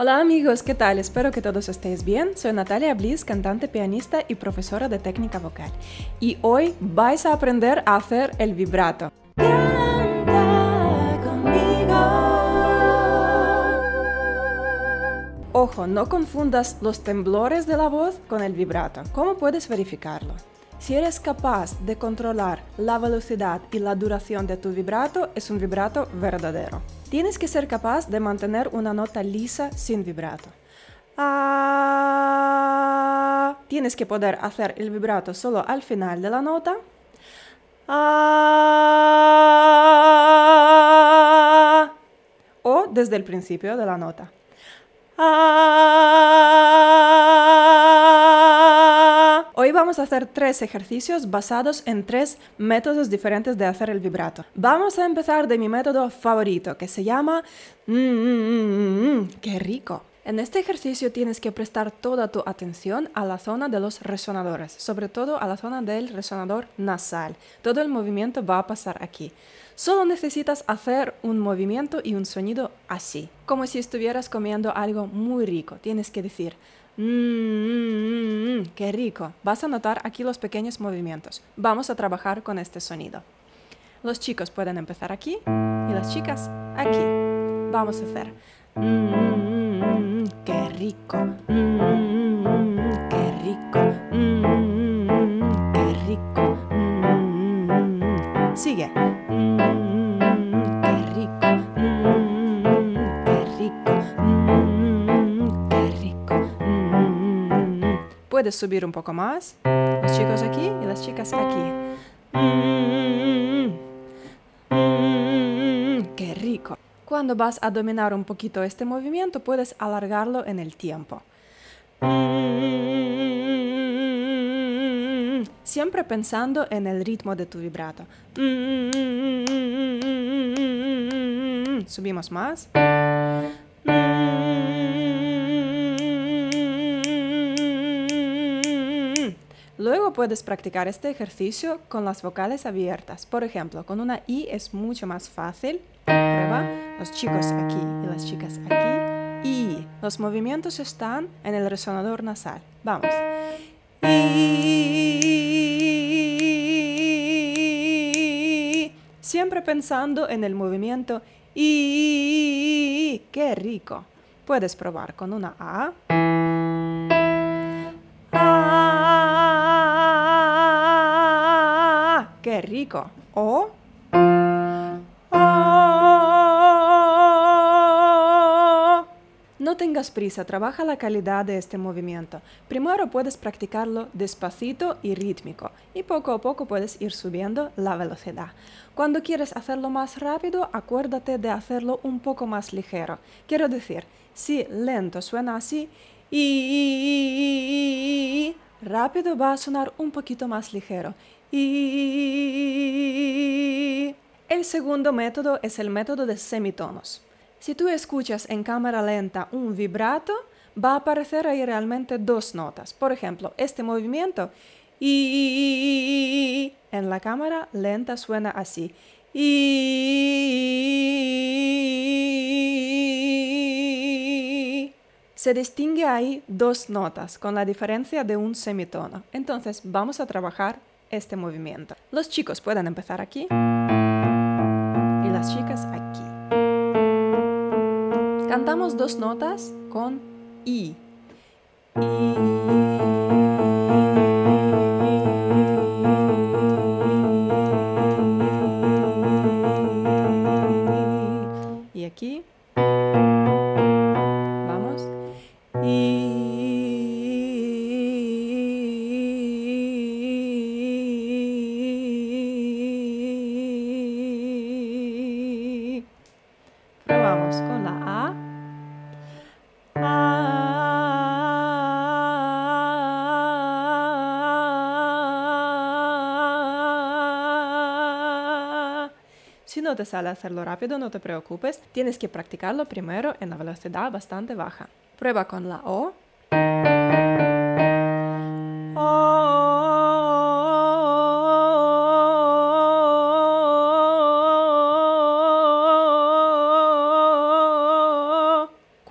Hola amigos, ¿qué tal? Espero que todos estéis bien. Soy Natalia Bliss, cantante, pianista y profesora de técnica vocal. Y hoy vais a aprender a hacer el vibrato. Canta conmigo. Ojo, no confundas los temblores de la voz con el vibrato. ¿Cómo puedes verificarlo? Si eres capaz de controlar la velocidad y la duración de tu vibrato, es un vibrato verdadero. Tienes que ser capaz de mantener una nota lisa sin vibrato. Ah, tienes que poder hacer el vibrato solo al final de la nota. Ah, o desde el principio de la nota. Ah, hoy vamos a hacer tres ejercicios basados en tres métodos diferentes de hacer el vibrato. Vamos a empezar de mi método favorito, que se llama... Mm, mm, mm, ¡Qué rico! En este ejercicio tienes que prestar toda tu atención a la zona de los resonadores, sobre todo a la zona del resonador nasal. Todo el movimiento va a pasar aquí. Solo necesitas hacer un movimiento y un sonido así, como si estuvieras comiendo algo muy rico. Tienes que decir, mmm, qué rico. Vas a notar aquí los pequeños movimientos. Vamos a trabajar con este sonido. Los chicos pueden empezar aquí y las chicas aquí. Vamos a hacer, mmm, qué rico. Mmm, qué rico. Mmm, qué rico. Sigue. Subir un poco más. Los chicos aquí y las chicas aquí. ¡Qué rico! Cuando vas a dominar un poquito este movimiento, puedes alargarlo en el tiempo. Siempre pensando en el ritmo de tu vibrato. Subimos más. Puedes practicar este ejercicio con las vocales abiertas. Por ejemplo, con una I es mucho más fácil. Prueba los chicos aquí y las chicas aquí. Y los movimientos están en el resonador nasal. Vamos. Y siempre pensando en el movimiento y qué rico. Puedes probar con una A. rico. O No tengas prisa, trabaja la calidad de este movimiento. Primero puedes practicarlo despacito y rítmico y poco a poco puedes ir subiendo la velocidad. Cuando quieres hacerlo más rápido, acuérdate de hacerlo un poco más ligero. Quiero decir, si lento suena así y rápido va a sonar un poquito más ligero y el segundo método es el método de semitonos. Si tú escuchas en cámara lenta un vibrato, va a aparecer ahí realmente dos notas. Por ejemplo, este movimiento y en la cámara lenta suena así. Y se distingue ahí dos notas con la diferencia de un semitono. Entonces vamos a trabajar este movimiento. Los chicos pueden empezar aquí y las chicas aquí. Cantamos dos notas con I. Y Si no te sale hacerlo rápido, no te preocupes. Tienes que practicarlo primero en la velocidad bastante baja. Prueba con la O.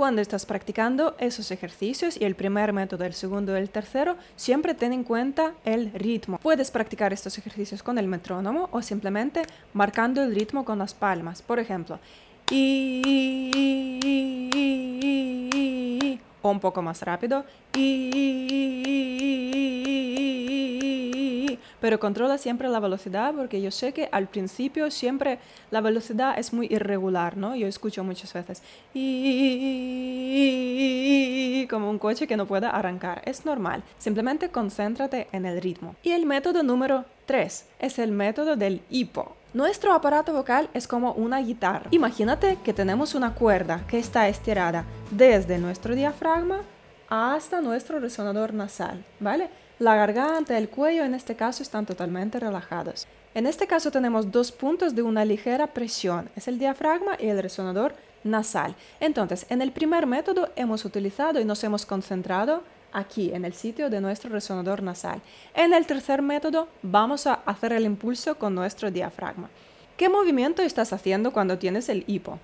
Cuando estás practicando esos ejercicios y el primer método, el segundo y el tercero, siempre ten en cuenta el ritmo. Puedes practicar estos ejercicios con el metrónomo o simplemente marcando el ritmo con las palmas. Por ejemplo, y, o un poco más rápido. Pero controla siempre la velocidad porque yo sé que al principio siempre la velocidad es muy irregular, ¿no? Yo escucho muchas veces como un coche que no pueda arrancar. Es normal. Simplemente concéntrate en el ritmo. Y el método número 3 es el método del hipo. Nuestro aparato vocal es como una guitarra. Imagínate que tenemos una cuerda que está estirada desde nuestro diafragma hasta nuestro resonador nasal, ¿vale? La garganta, el cuello en este caso están totalmente relajados. En este caso tenemos dos puntos de una ligera presión, es el diafragma y el resonador nasal. Entonces, en el primer método hemos utilizado y nos hemos concentrado aquí, en el sitio de nuestro resonador nasal. En el tercer método vamos a hacer el impulso con nuestro diafragma. ¿Qué movimiento estás haciendo cuando tienes el hipo?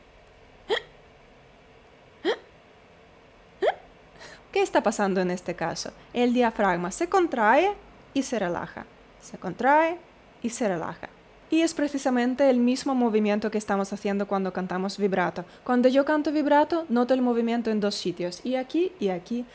Está pasando en este caso? El diafragma se contrae y se relaja. Se contrae y se relaja. Y es precisamente el mismo movimiento que estamos haciendo cuando cantamos vibrato. Cuando yo canto vibrato, noto el movimiento en dos sitios, y aquí y aquí.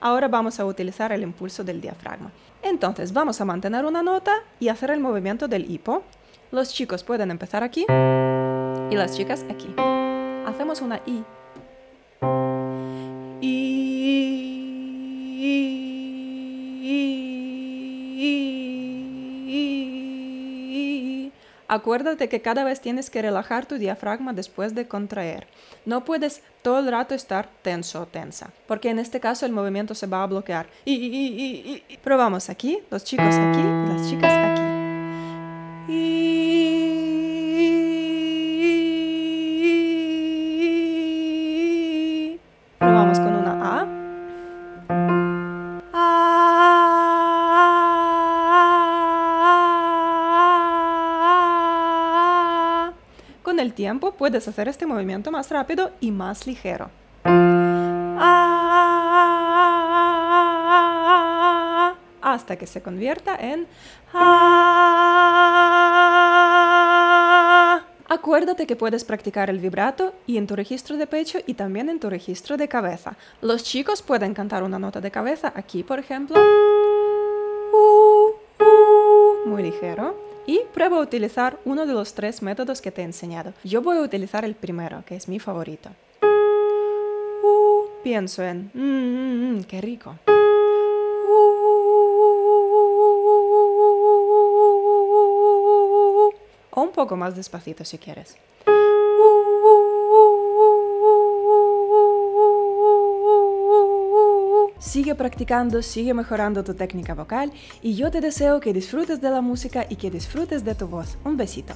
Ahora vamos a utilizar el impulso del diafragma. Entonces vamos a mantener una nota y hacer el movimiento del hipo. Los chicos pueden empezar aquí y las chicas aquí hacemos una I. Acuérdate que cada vez tienes que relajar tu diafragma después de contraer. No puedes todo el rato estar tenso o tensa, porque en este caso el movimiento se va a bloquear. Probamos aquí, los chicos aquí y las chicas aquí. Tiempo puedes hacer este movimiento más rápido y más ligero. Hasta que se convierta en Acuérdate que puedes practicar el vibrato y en tu registro de pecho y también en tu registro de cabeza. Los chicos pueden cantar una nota de cabeza aquí, por ejemplo. Muy ligero y prueba a utilizar uno de los tres métodos que te he enseñado. Yo voy a utilizar el primero, que es mi favorito. Uh, pienso en, mmm, mm, mm, qué rico. o un poco más despacito si quieres. Sigue practicando, sigue mejorando tu técnica vocal y yo te deseo que disfrutes de la música y que disfrutes de tu voz. Un besito.